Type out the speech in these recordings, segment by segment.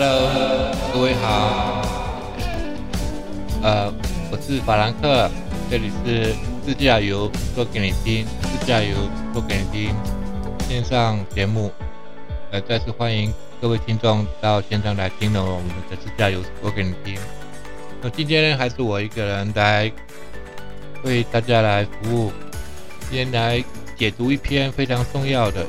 Hello，各位好，呃，我是法兰克，这里是自驾游说给你听，自驾游说给你听线上节目，呃，再次欢迎各位听众到线上来听了我们的自驾游说给你听。那今天，还是我一个人来为大家来服务，今天来解读一篇非常重要的，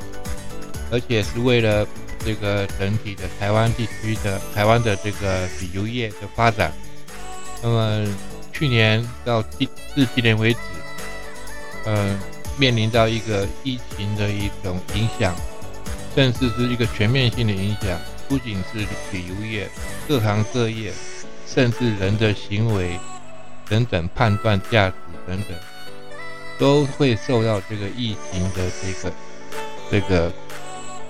而且是为了。这个整体的台湾地区的台湾的这个旅游业的发展，那么去年到今至今年为止，呃，面临到一个疫情的一种影响，甚至是一个全面性的影响，不仅是旅游业，各行各业，甚至人的行为等等判断价值等等，都会受到这个疫情的这个这个。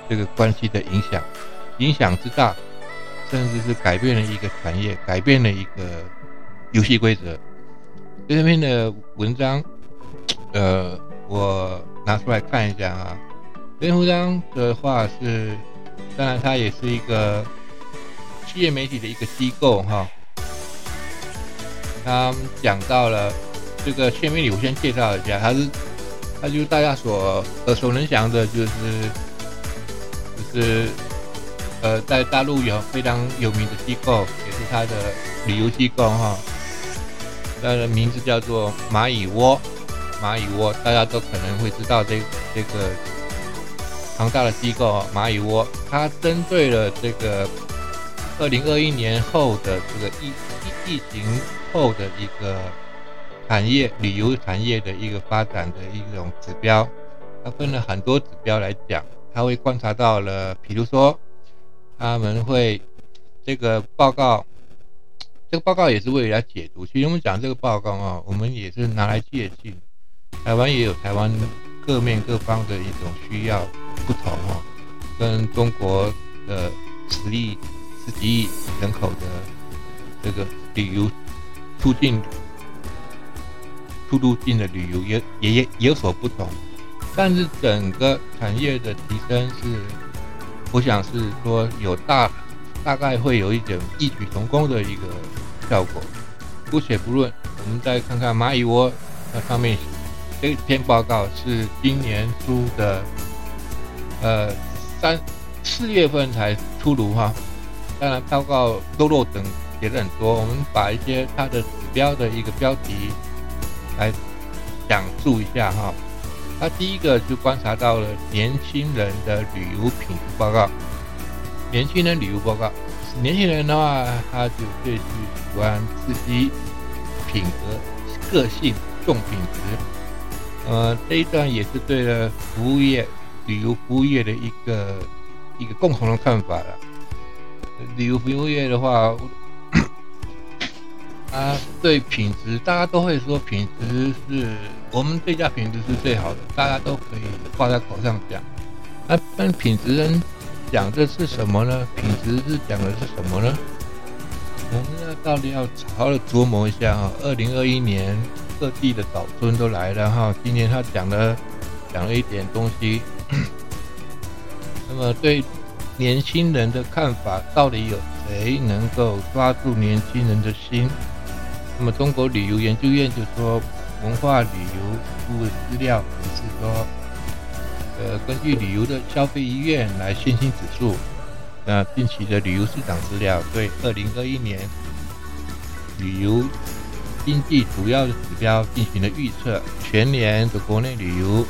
这个关系的影响，影响之大，甚至是改变了一个产业，改变了一个游戏规则。这篇的文章，呃，我拿出来看一下啊。这篇文章的话是，当然它也是一个企业媒体的一个机构哈。他讲到了这个企业媒体，我先介绍一下，它是，它就是大家所耳熟能详的，就是。是，呃，在大陆有非常有名的机构，也是它的旅游机构哈。它的名字叫做蚂蚁窝，蚂蚁窝大家都可能会知道这这个庞大的机构蚂蚁窝，它针对了这个二零二一年后的这个疫疫疫情后的一个产业旅游产业的一个发展的一种指标，它分了很多指标来讲。他会观察到了，比如说，他们会这个报告，这个报告也是为了解读。其实我们讲这个报告啊，我们也是拿来借鉴。台湾也有台湾各面各方的一种需要不同哦，跟中国的十亿、十几亿人口的这个旅游促进、出入境的旅游也也也有所不同。但是整个产业的提升是，我想是说有大，大概会有一点异曲同工的一个效果。姑且不论，我们再看看蚂蚁窝那上面这篇报告是今年初的，呃三四月份才出炉哈。当然报告都漏等写的很多，我们把一些它的指标的一个标题来讲述一下哈。他第一个就观察到了年轻人的旅游品质报告。年轻人旅游报告，年轻人的话，他就最喜欢刺激品格、个性、重品质。呃，这一段也是对了服务业、旅游服务业的一个一个共同的看法了。旅游服务业的话。啊，对品质，大家都会说品质是我们这家品质是最好的，大家都可以挂在口上讲。那但品质人讲的是什么呢？品质是讲的是什么呢？我们呢到底要好好的琢磨一下哈。二零二一年各地的早春都来了哈，今年他讲了讲了一点东西。那么对年轻人的看法，到底有谁能够抓住年轻人的心？那么，中国旅游研究院就说，文化旅游部资料也是说，呃，根据旅游的消费意愿来信心指数，那近期的旅游市场资料对二零二一年旅游经济主要的指标进行了预测，全年的国内旅游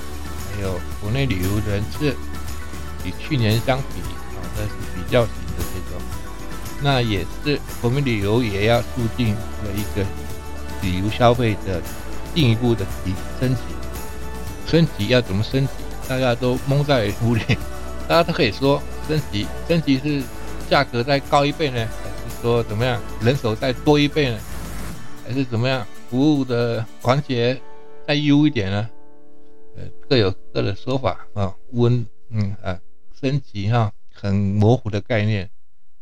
还有国内旅游人次与去年相比，啊，这是比较型的这种。那也是国民旅游也要促进了一个旅游消费的进一步的提升级，升级要怎么升级？大家都蒙在鼓里，大家都可以说升级，升级是价格再高一倍呢，还是说怎么样人手再多一倍呢？还是怎么样服务的环节再优一点呢？呃，各有各的说法啊。温，嗯啊，升级哈，很模糊的概念。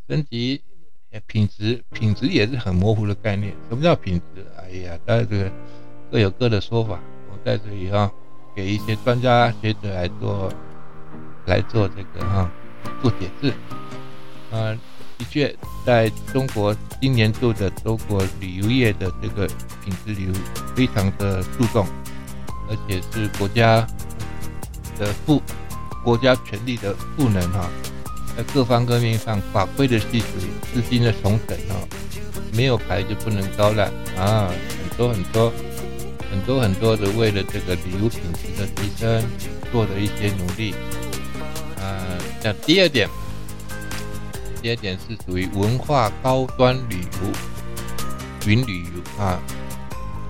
升级，品质品质也是很模糊的概念。什么叫品质？哎呀，大家这个各有各的说法。我在这里哈，给一些专家学者来做来做这个哈做解释。呃，的确，在中国今年度的中国旅游业的这个品质旅游非常的注重，而且是国家的赋国家权力的赋能哈，在各方各面上法规的细致、资金的重整哈，没有牌就不能招揽啊，很多很多很多很多的为了这个旅游品质的提升做的一些努力啊。那第二点。第二点是属于文化高端旅游，云旅游啊，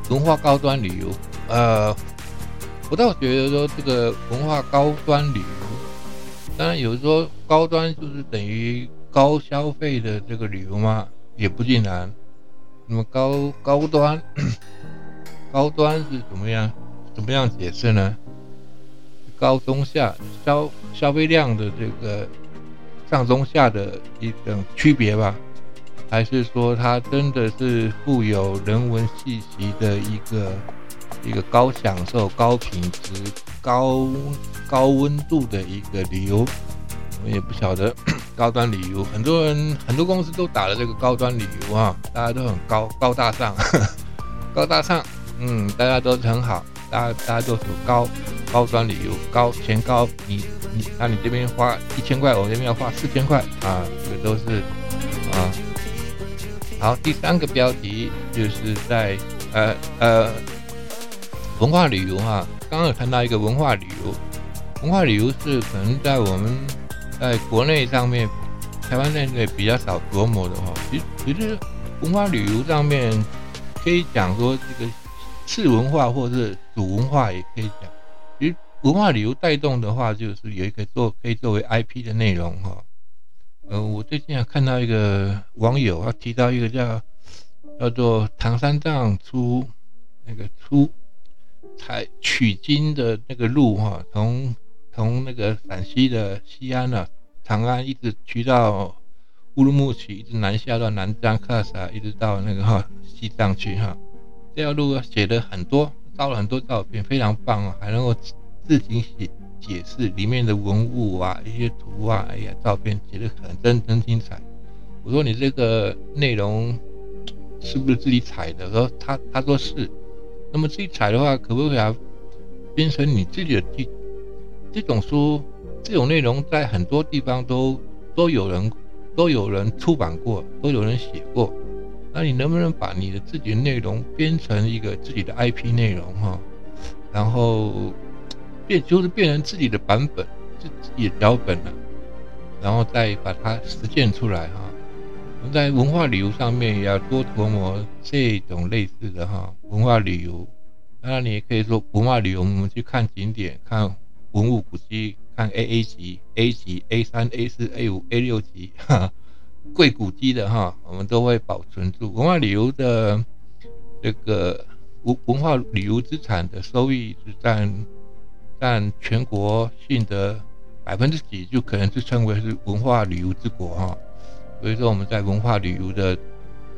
文化高端旅游。呃，我倒觉得说这个文化高端旅游，当然有人说高端就是等于高消费的这个旅游嘛，也不尽然。那么高高端，高端是怎么样？怎么样解释呢？高中下消消费量的这个。上中下的一种区别吧，还是说它真的是富有人文气息的一个一个高享受、高品质、高高温度的一个旅游？我们也不晓得。高端旅游，很多人很多公司都打了这个高端旅游啊，大家都很高高大上，高大上，嗯，大家都很好，大家大家都是高高端旅游，高钱高你。那你这边花一千块，我这边要花四千块啊，这个都是啊。好，第三个标题就是在呃呃文化旅游哈，刚刚有看到一个文化旅游，文化旅游是可能在我们在国内上面，台湾内内比较少琢磨的哈。其其实文化旅游上面可以讲说这个次文化或者是主文化也可以讲。其实文化旅游带动的话，就是有一个做可以作为 IP 的内容哈。呃，我最近啊看到一个网友他提到一个叫叫做唐三藏出那个出采取经的那个路哈，从从那个陕西的西安啊长安一直去到乌鲁木齐，一直南下到南疆喀什，一直到那个哈西藏去哈。这条路写的很多，照了很多照片，非常棒啊，还能够。自行写解释里面的文物啊，一些图啊，哎呀，照片写的很真真精彩。我说你这个内容是不是自己采的？说他他说是。那么自己采的话，可不可以啊编成你自己的地？这种书这种内容在很多地方都都有人都有人出版过，都有人写过。那你能不能把你的自己的内容编成一个自己的 IP 内容哈？然后。变就是变成自己的版本，自己的脚本了，然后再把它实践出来哈。在文化旅游上面也要多琢磨这种类似的哈文化旅游。当然，你也可以说文化旅游，我们去看景点、看文物古迹、看 A A 级、A 级、A 三、A 四、A 五、A 六级哈贵古迹的哈，我们都会保存住。文化旅游的这个文文化旅游资产的收益是占。占全国性的百分之几就可能是称为是文化旅游之国哈，所以说我们在文化旅游的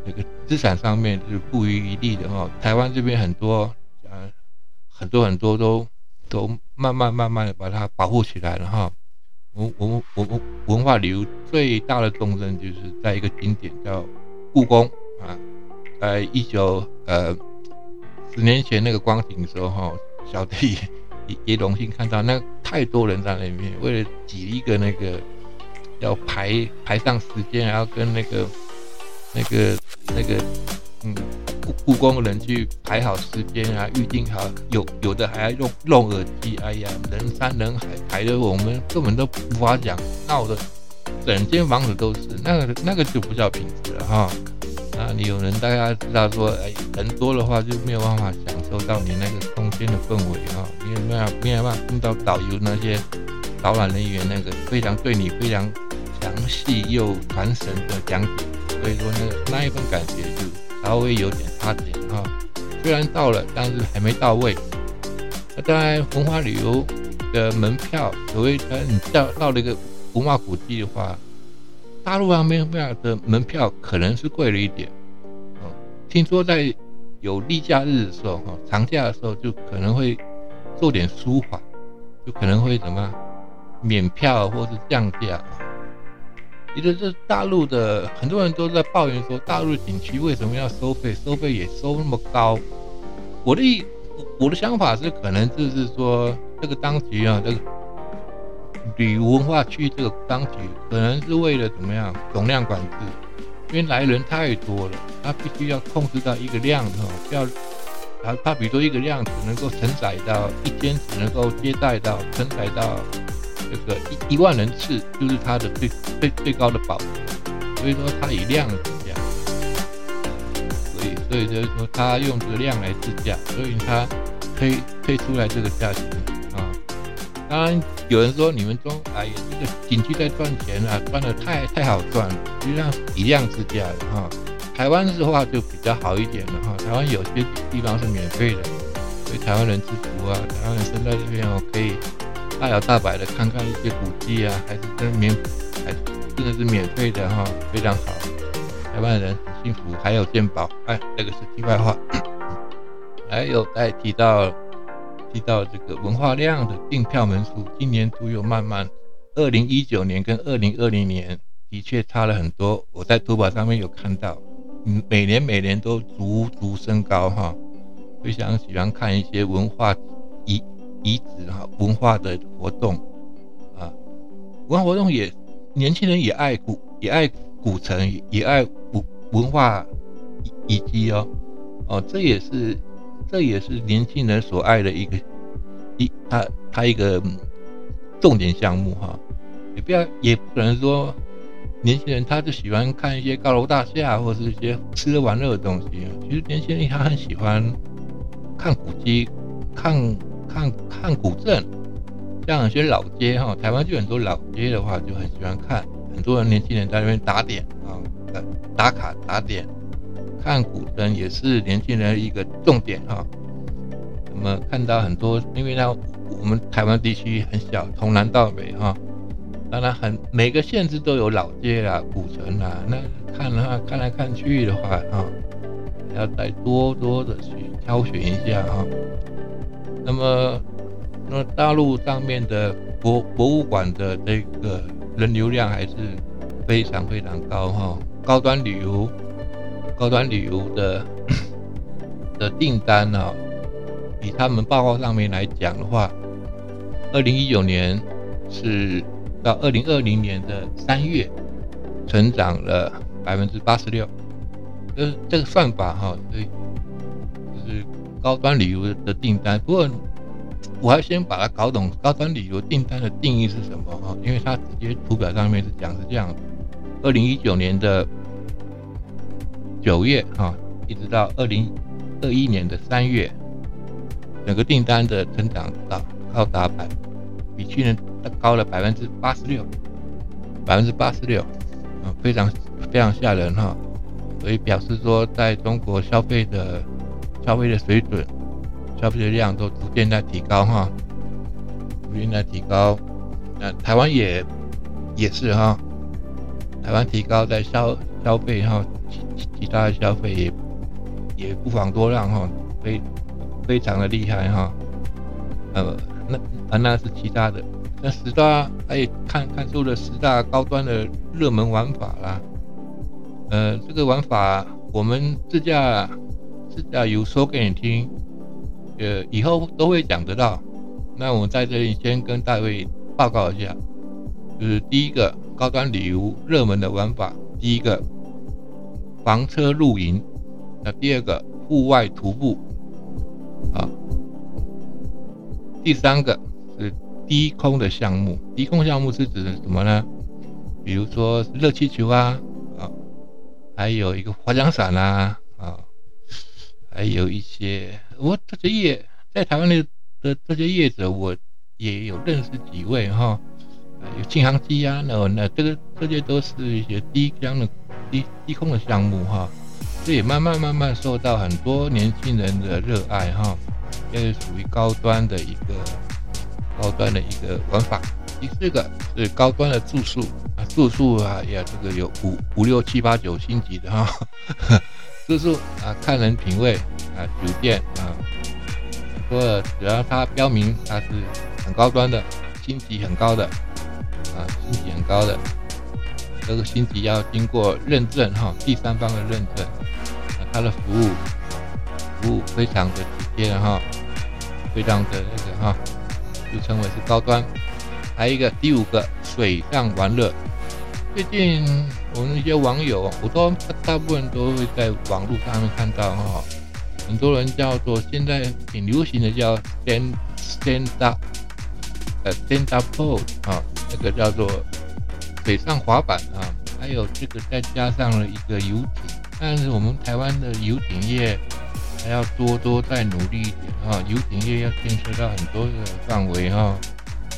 那个资产上面是不遗余力的哈。台湾这边很多呃很多很多都都慢慢慢慢的把它保护起来了哈。文文文文化旅游最大的重镇就是在一个景点叫故宫啊，在一九呃十年前那个光景的时候哈，小弟也。也荣幸看到那太多人在那边，为了挤一个那个要排排上时间，然后跟那个那个那个嗯故故宫的人去排好时间啊，预定好，有有的还要用弄耳机，哎呀，人山人海，排的我们根本都无法讲，闹的整间房子都是，那个那个就不叫品质了哈。那你有人大家知道说，哎，人多的话就没有办法享受到你那个空间的氛围哈，你有没有没有办法听到导游那些导览人员那个非常对你非常详细又传神的讲解，所以说那个那一份感觉就稍微有点差点哈。虽然到了，但是还没到位。那当然，文化旅游的门票，所谓呃，你到到了一个文化古迹的话。大陆方面的门票可能是贵了一点，哦，听说在有例假日的时候，哈，长假的时候就可能会做点舒缓，就可能会什么免票或是降价。也就是大陆的很多人都在抱怨说，大陆景区为什么要收费？收费也收那么高。我的意，我的想法是，可能就是说，这个当局啊，这个旅游文化区这个当局，可能是为了怎么样总量管制，因为来人太多了，他必须要控制到一个量哈，要，他他比如说一个量只能够承载到一天只能够接待到承载到。这个一一万人次就是它的最最最高的保，所以说它以量计价，所以所以就是说它用这个量来制价，所以它推推出来这个价钱啊。当然有人说你们中哎呀这个景区在赚钱啊，赚的太太好赚了，实际上以量制价的哈。台湾的话就比较好一点了哈，台湾有些地方是免费的，所以台湾人知足啊，台湾人生在这边哦可以。大摇大摆的看看一些古迹啊，还是真免，还真的是免费的哈，非常好。台湾人很幸福，还有健保。哎，这个是题外话。还有再提到提到这个文化量的订票门数，今年都有慢慢，二零一九年跟二零二零年的确差了很多。我在图宝上面有看到，嗯，每年每年都逐逐升高哈。非常喜欢看一些文化遗。址哈，文化的活动啊，文化活动也年轻人也爱古，也爱古城，也爱古文化遗迹哦哦，这也是这也是年轻人所爱的一个一他他一个重点项目哈，也不要也不可能说年轻人他就喜欢看一些高楼大厦或是一些吃喝玩乐的东西，其实年轻人他很喜欢看古迹看。看看古镇，像有些老街哈，台湾就很多老街的话，就很喜欢看。很多人年轻人在那边打点啊，打卡打点，看古镇也是年轻人一个重点哈。那么看到很多，因为呢，我们台湾地区很小，从南到北哈，当然很每个县市都有老街啦、古城啦。那看的话，看来看去的话啊，要再多多的去挑选一下哈。那么，那大陆上面的博博物馆的这个人流量还是非常非常高哈，高端旅游，高端旅游的 的订单呢，以他们报告上面来讲的话，二零一九年是到二零二零年的三月，成长了百分之八十六，就是这个算法哈，对，就是。高端旅游的订单，不过我要先把它搞懂高端旅游订单的定义是什么哈，因为它直接图表上面是讲是这样的：二零一九年的九月哈，一直到二零二一年的三月，整个订单的增长到高达百，比去年高了百分之八十六，百分之八十六，嗯，非常非常吓人哈，所以表示说在中国消费的。消费的水准、消费的量都逐渐在提高哈，逐渐在提高。那台湾也也是哈，台湾提高在消消费哈，其其他的消费也也不妨多让哈，非非常的厉害哈。呃，那啊那是其他的，那十大哎看看出了十大高端的热门玩法啦。呃，这个玩法我们自驾。要有说给你听，呃，以后都会讲得到。那我在这里先跟大卫报告一下，就是第一个高端旅游热门的玩法，第一个房车露营，那第二个户外徒步，啊，第三个是低空的项目。低空项目是指什么呢？比如说热气球啊，啊，还有一个滑翔伞啊。还有一些，我这些业在台湾的的这些业者，我也有认识几位哈，有轻航机啊，那那这个这些都是一些低降的低低空的项目哈，这也慢慢慢慢受到很多年轻人的热爱哈，也是属于高端的一个高端的一个玩法。第四个是高端的住宿啊，住宿啊呀，这个有五五六七八九星级的哈。住宿啊，看人品味啊，酒店啊，说只要它标明它是很高端的，星级很高的啊，星级很高的，这个星级要经过认证哈，第三方的认证，啊，它的服务服务非常的体贴哈，非常的那个哈，就称为是高端。还有一个第五个水上玩乐，最近我们一些网友，我都大部分都会在网络上面看到哈，很多人叫做现在挺流行的叫 stand stand up，呃 stand up board 啊，那个叫做。水上滑板啊，还有这个再加上了一个游艇，但是我们台湾的游艇业还要多多再努力一点啊！游艇业要建设到很多的范围哈。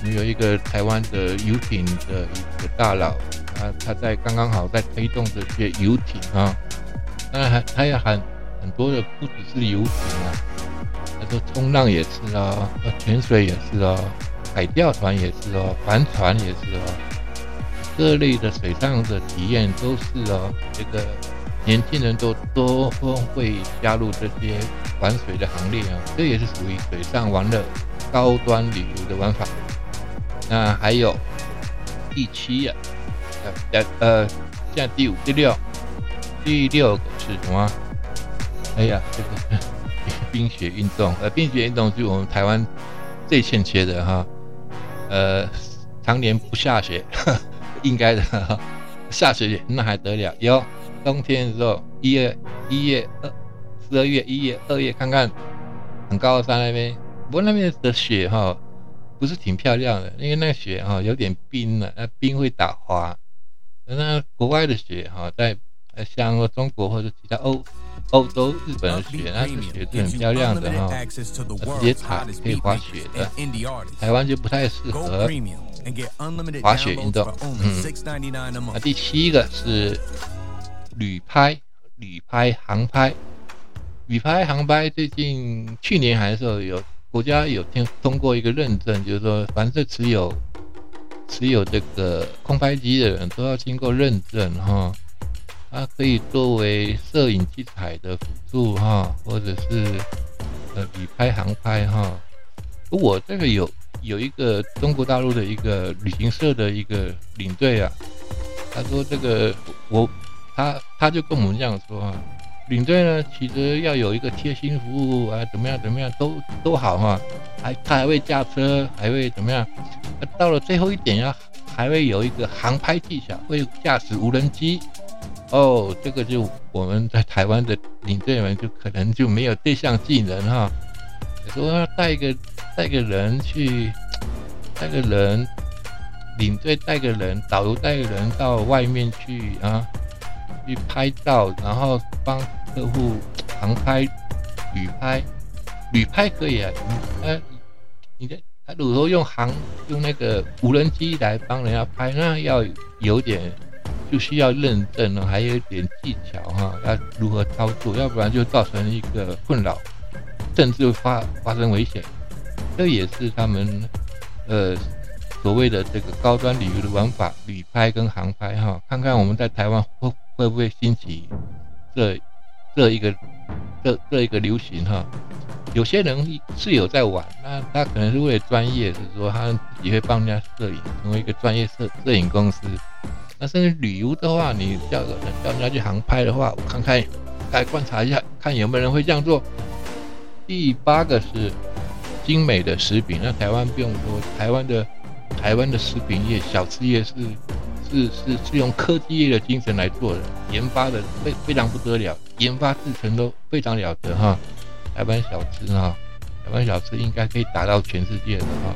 我们有一个台湾的游艇的一个大佬，他他在刚刚好在推动这些游艇啊，当然还他要很很多的不只是游艇啊，他说冲浪也是哦，潜水也是哦，海钓船也是哦，帆船也是哦。各类的水上的体验都是哦，这个年轻人都都会加入这些玩水的行列啊，这也是属于水上玩乐高端旅游的玩法。那还有第七呀，呃呃，现在第五、第六，第六个是什么？哎呀，这个 冰雪运动，呃，冰雪运动是我们台湾最欠缺的哈，呃，常年不下雪。应该的，下雪那还得了？有冬天的时候，一月、一月、二、十二月、一月、二月，看看很高的山那边，不过那边的雪哈，不是挺漂亮的，因为那个雪哈有点冰了，那冰会打滑。那国外的雪哈，在像中国或者其他欧欧洲、日本的雪，那雪是很漂亮的哈，直接踩可以滑雪的。台湾就不太适合。滑雪运动，嗯，那第七个是旅拍，旅拍航拍，旅拍航拍最近去年还是有国家有通通过一个认证，就是说凡是持有持有这个空拍机的人都要经过认证哈，它可以作为摄影器材的辅助哈，或者是呃旅拍航拍哈，我这个有。有一个中国大陆的一个旅行社的一个领队啊，他说这个我他他就跟我们这样说啊，领队呢其实要有一个贴心服务啊，怎么样怎么样都都好哈，还他还会驾车，还会怎么样？到了最后一点呀，还会有一个航拍技巧，会驾驶无人机。哦，这个就我们在台湾的领队们就可能就没有这项技能哈。说要带一个带个人去，带个人领队带个人，导游带个人到外面去啊，去拍照，然后帮客户航拍、旅拍、旅拍可以啊。呃，你的他如果说用航用那个无人机来帮人家拍，那要有点就需要认证了，还有一点技巧哈，要如何操作，要不然就造成一个困扰。甚至发发生危险，这也是他们呃所谓的这个高端旅游的玩法，旅拍跟航拍哈。看看我们在台湾会会不会兴起这这一个这这一个流行哈。有些人是有在玩，那他可能是为了专业，是说他自己会帮人家摄影，成为一个专业摄摄影公司。那甚至旅游的话，你叫叫人家去航拍的话，我看看来观察一下，看有没有人会这样做。第八个是精美的食品，那台湾不用说，台湾的台湾的食品业、小吃业是是是是用科技业的精神来做的，研发的非非常不得了，研发制成都非常了得哈。台湾小吃哈，台湾小吃应该可以打到全世界的哈。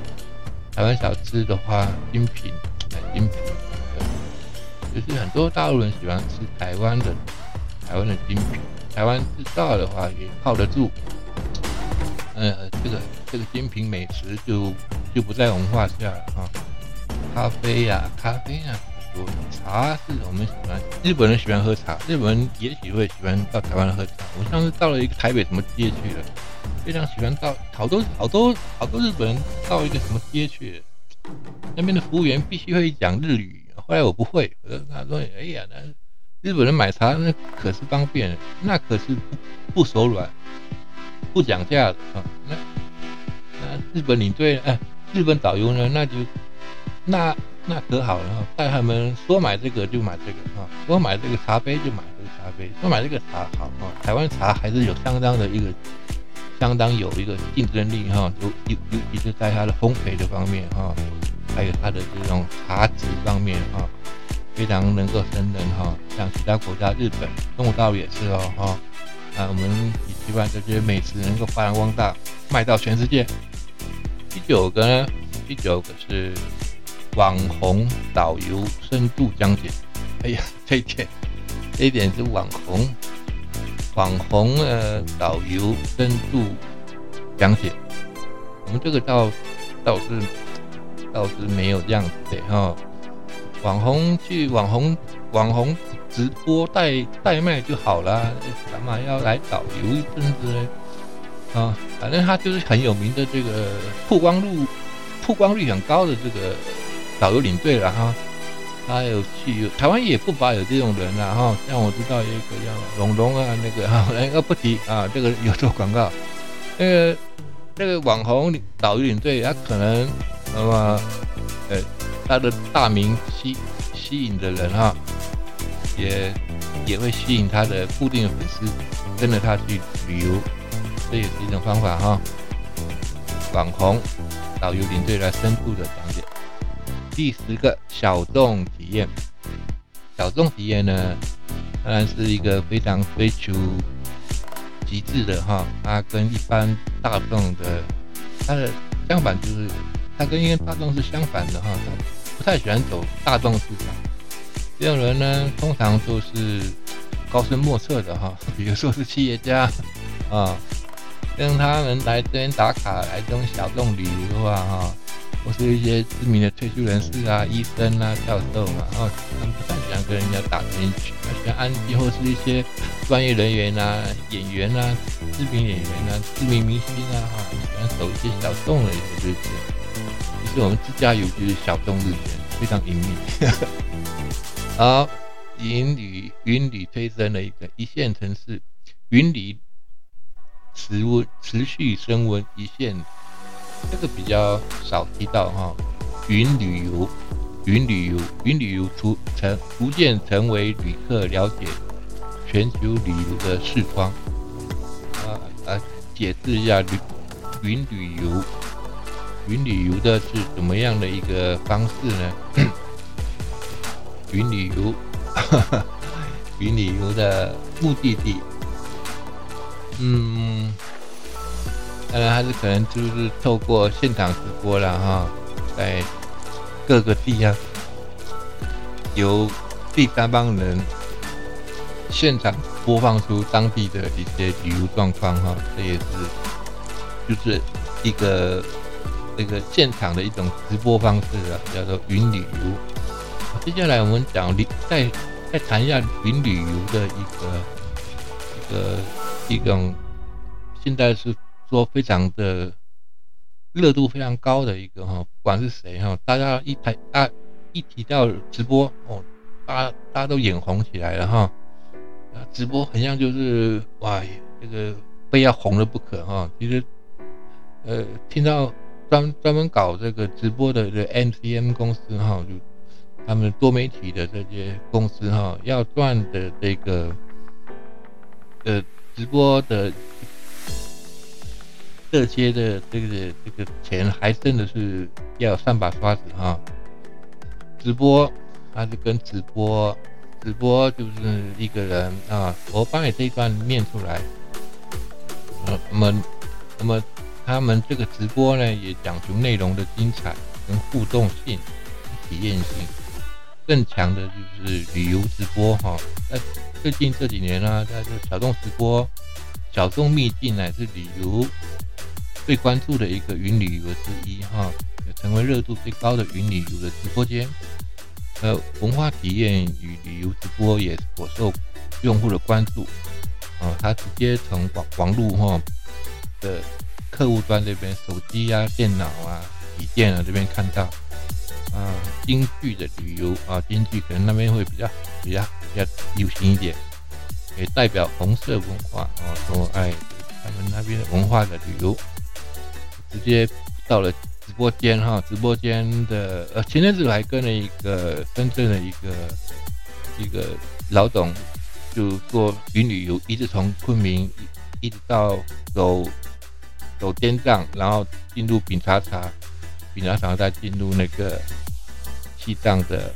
台湾小吃的话，精品，精品，就是很多大陆人喜欢吃台湾的台湾的精品，台湾制造的话也靠得住。呃，这个这个精品美食就就不在我们话下了哈。咖啡呀，咖啡啊，茶是我们喜欢，日本人喜欢喝茶，日本人也许会喜欢到台湾喝茶。我上次到了一个台北什么街去了，非常喜欢到好多好多好多日本人到一个什么街去，那边的服务员必须会讲日语，后来我不会，我跟他说，哎呀，那日本人买茶那可是方便，那可是不不手软。不讲价的啊，那那日本领队哎，日本导游呢？那就那那可好了，带他们说买这个就买这个啊，说买这个茶杯就买这个茶杯，说买这个茶好啊。台湾茶还是有相当的一个，相当有一个竞争力哈，尤尤尤其是在它的烘焙的方面哈，还有它的这种茶质方面哈，非常能够胜任哈。像其他国家，日本、中国倒也是哦哈。啊，我们也希望这些美食能够发扬光大，卖到全世界。第九个呢，第九个是。网红导游深度讲解，哎呀，这一点，这一点是网红，网红呃导游深度讲解，我们这个倒倒是倒是没有这样子的哈，网红去网红网红直播带带卖就好了，干嘛要来导游一阵子呢？啊，反正他就是很有名的这个曝光率曝光率很高的这个。导游领队了哈，他有去台湾也不乏有这种人了哈，像我知道有一个叫龙龙啊，那个哈，那个不提啊，这个有做广告，那个那个网红导游领队，他可能那么呃，他的大名吸吸引的人哈，也也会吸引他的固定的粉丝跟着他去旅游，这也是一种方法哈。网红导游领队来深度的讲解。第十个小众体验，小众体验呢，当然是一个非常追求极致的哈。它跟一般大众的，它的相反就是，它跟一般大众是相反的哈。它不太喜欢走大众市场。这种人呢，通常都是高深莫测的哈。比如说是企业家啊，让他们来这边打卡，来这种小众旅游的话哈。或是一些知名的退休人士啊、医生啊、教授嘛，然后他们不太喜欢跟人家打成一群，喜欢安静，或是一些专业人员啊、演员啊、知名演员啊、知名明星啊，哈，喜欢走一些小众的一些日子。其实我们自驾游就是小众日子，非常隐秘。好，云旅云旅推升了一个一线城市，云里持温持续升温一线。这个比较少提到哈，云旅游，云旅游，云旅游逐成逐渐成为旅客了解全球旅游的视窗。啊啊，解释一下旅云旅游，云旅游的是怎么样的一个方式呢？云旅游，云旅游的目的地，嗯。当然还是可能就是透过现场直播了哈，在各个地方，由第三方人现场播放出当地的一些旅游状况哈，这也是就是一个这个现场的一种直播方式啊，叫做云旅游。接下来我们讲旅再再谈一下云旅游的一个一个一种现在是。说非常的热度非常高的一个哈，不管是谁哈，大家一台啊一提到直播哦，大家大家都眼红起来了哈。直播很像就是哇，这个非要红了不可哈。其实呃，听到专专门搞这个直播的这 MCM 公司哈，就他们多媒体的这些公司哈，要赚的这个呃直播的。这些的这个这个钱还真的是要三把刷子哈，直播它是跟直播，直播就是一个人啊，我帮你这一段念出来，呃，那么那么他们这个直播呢也讲究内容的精彩跟互动性、体验性，更强的就是旅游直播哈，在最近这几年呢，在这小众直播、小众秘境乃至旅游。最关注的一个云旅游之一哈，也成为热度最高的云旅游的直播间。呃，文化体验与旅游直播也颇受用户的关注。啊，他直接从网网络哈的客户端这边，手机啊、电脑啊、笔电啊这边看到，啊，京剧的旅游啊，京剧可能那边会比较比较比较流行一点，也代表红色文化啊，说哎，他们那边文化的旅游。直接到了直播间哈，直播间的呃，前阵子还跟了一个深圳的一个一个老董，就做云旅游，一直从昆明一直到走走滇藏，然后进入丙察察，丙察察再进入那个西藏的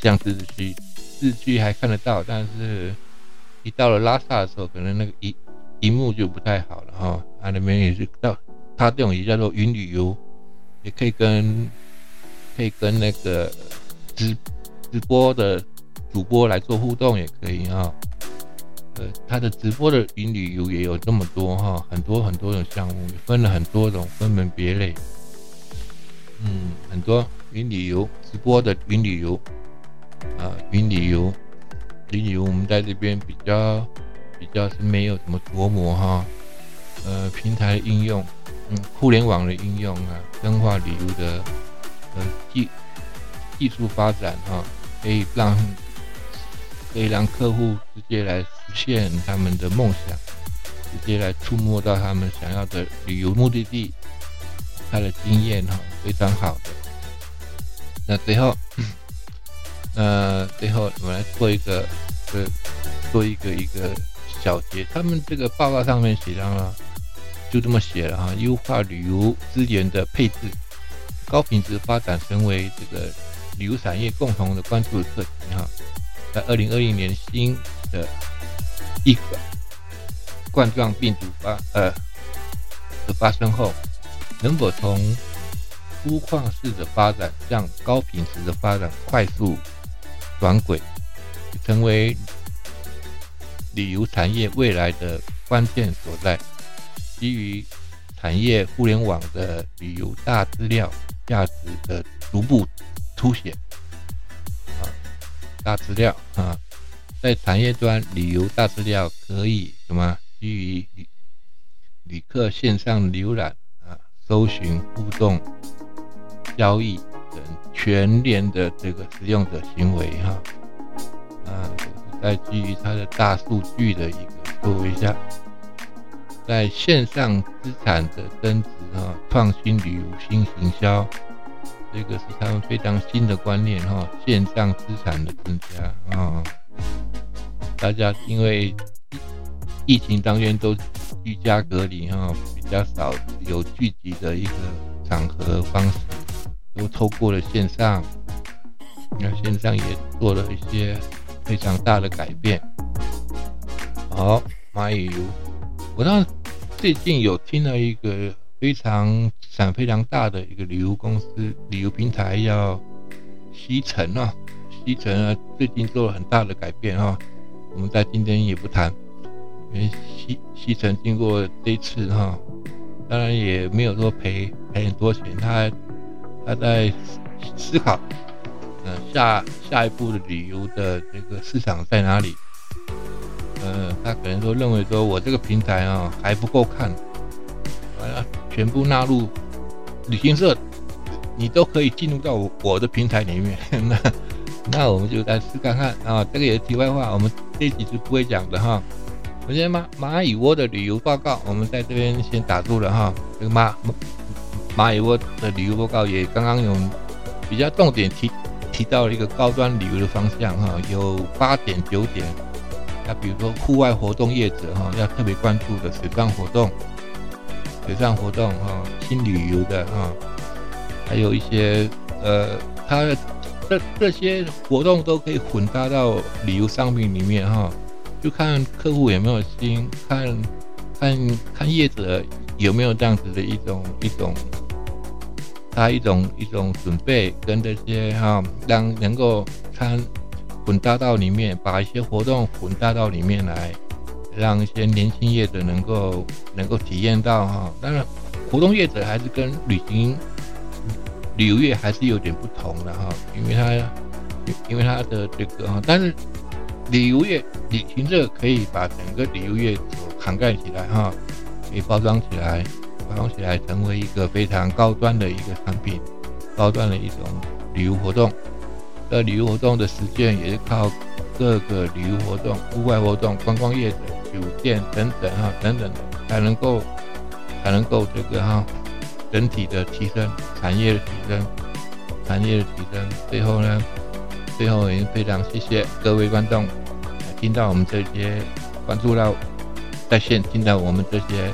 相自治区，日剧还看得到，但是一到了拉萨的时候，可能那个荧荧幕就不太好了哈，他那边也是到。它这种也叫做云旅游，也可以跟可以跟那个直直播的主播来做互动，也可以哈。呃，它的直播的云旅游也有这么多哈，很多很多种项目，分了很多种，分门别类。嗯，很多云旅游直播的云旅游啊，云旅游旅游，我们在这边比较比较是没有什么琢磨哈。呃，平台应用。嗯，互联网的应用啊，深化旅游的呃技技术发展哈，可以让可以让客户直接来实现他们的梦想，直接来触摸到他们想要的旅游目的地，他的经验哈非常好的。那最后，那，最后我们来做一个呃做一个一个小结，他们这个报告上面写上了。就这么写了哈，优化旅游资源的配置，高品质发展成为这个旅游产业共同的关注课题哈。在二零二零年新的一个冠状病毒发呃的发生后，能否从粗犷式的发展向高品质的发展快速转轨，成为旅游产业未来的关键所在。基于产业互联网的旅游大资料价值的逐步凸显啊，大资料啊，在产业端旅游大资料可以什么？基于旅旅客线上浏览啊、搜寻、互动、交易全年的这个使用者行为哈啊，在基于它的大数据的一个作为下。在线上资产的增值哈，创新旅游新行销，这个是他们非常新的观念哈。线上资产的增加啊，大家因为疫情当中都居家隔离哈，比较少有聚集的一个场合方式，都透过了线上，那线上也做了一些非常大的改变。好，蚂蚁游。我当最近有听了一个非常产非常大的一个旅游公司、旅游平台，叫西城啊。西城啊，最近做了很大的改变啊。我们在今天也不谈，因为西西城经过这一次哈，当然也没有说赔赔很多钱，他他在思考，嗯，下下一步的旅游的这个市场在哪里？呃，他可能说认为说我这个平台啊还不够看，完了，全部纳入旅行社，你都可以进入到我我的平台里面。那那我们就再试看看啊。这个也是题外话，我们这集是不会讲的哈。我先蚂蚂蚁窝的旅游报告，我们在这边先打住了哈。这个蚂蚂蚁窝的旅游报告也刚刚有比较重点提提到一个高端旅游的方向哈，有八点九点。那比如说户外活动业者哈，要特别关注的水上活动、水上活动哈，新旅游的哈，还有一些呃，它这这些活动都可以混搭到旅游商品里面哈，就看客户有没有心，看看看业者有没有这样子的一种一种，他一种一种准备跟这些哈，让能够参。混搭到里面，把一些活动混搭到里面来，让一些年轻业者能够能够体验到哈。当然，活动业者还是跟旅行旅游业还是有点不同的哈，因为它因为它的这个哈，但是旅游业旅行社可以把整个旅游业所涵盖起来哈，可以包装起来，包装起来成为一个非常高端的一个产品，高端的一种旅游活动。的旅游活动的实践也是靠各个旅游活动、户外活动、观光业者、酒店等等哈等等才能够才能够这个哈整体的提升，产业的提升，产业的提升。最后呢，最后也非常谢谢各位观众，听到我们这些关注到在线，听到我们这些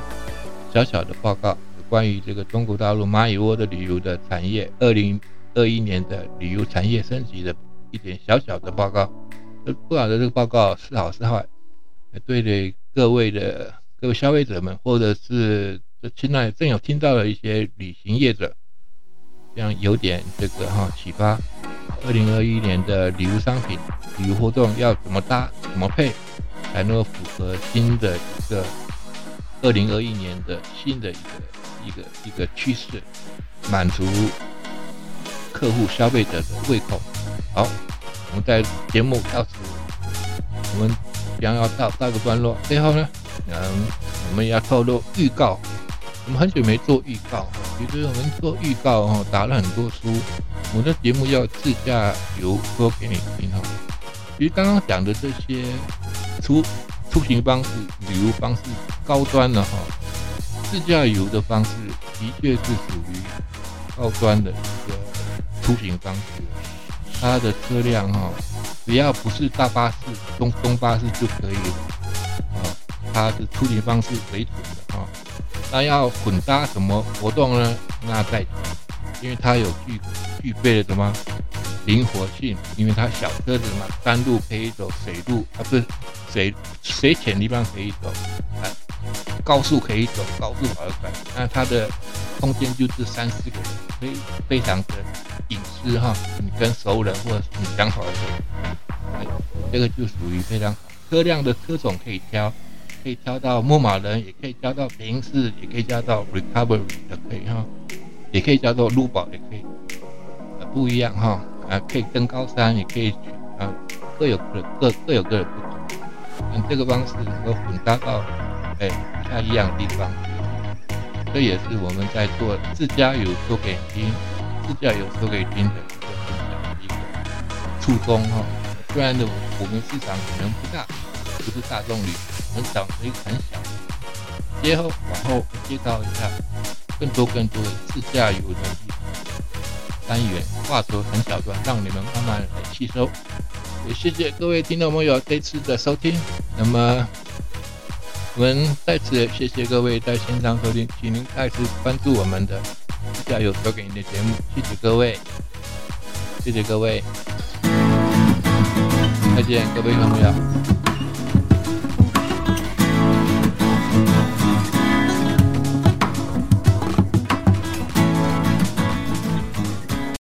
小小的报告，关于这个中国大陆蚂蚁窝的旅游的产业，二零二一年的旅游产业升级的一点小小的报告。不晓得这个报告是好是坏，对的各位的各位消费者们，或者是这现在正有听到的一些旅行业者，这样有点这个哈启发。二零二一年的旅游商品、旅游活动要怎么搭、怎么配，才能够符合新的一个二零二一年的新的一个一个一个趋势，满足客户消费者的胃口。好。我们在节目到此，我们将要到到个段落。最后呢，嗯，我们要透露预告。我们很久没做预告，其实我们做预告哈，打了很多书。我的节目要自驾游说给你听哈。其实刚刚讲的这些出出行方式、旅游方式高端的哈，自驾游的方式的确是属于高端的一个出行方式。它的车辆哈，只要不是大巴士、中中巴士就可以啊。它是出行方式为主的啊。那要混搭什么活动呢？那在，因为它有具具备了什么灵活性？因为它小车子嘛，山路可以走，水路啊不是水水浅地方可以走，啊高速可以走，高速跑得快。那它的空间就是三四个人，所以非常的。隐私哈，你跟熟人或者是你相好的人，这个就属于非常好。车辆的车种可以挑，可以挑到牧马人，也可以挑到平视，也可以挑到 recovery 的可以哈，也可以叫做路宝，也可以，不一样哈，啊，可以登高山，也可以啊，各有各各各有各的不同。用这个方式能够混搭到哎不太一样的地方，这也是我们在做自驾游做给听。自驾游说给听的一个分享的一个初衷哈，虽然呢我们市场可能不大，不是大众旅，我们小可以很小。接后往后介绍一下更多更多的自驾游的单元，话说很小段，让你们慢慢来吸收。也谢谢各位听众朋友这次的收听。那么我们再次谢谢各位在线上收听，请您再次关注我们的。加油，交给您的节目，谢谢各位，谢谢各位，再见，各位朋友。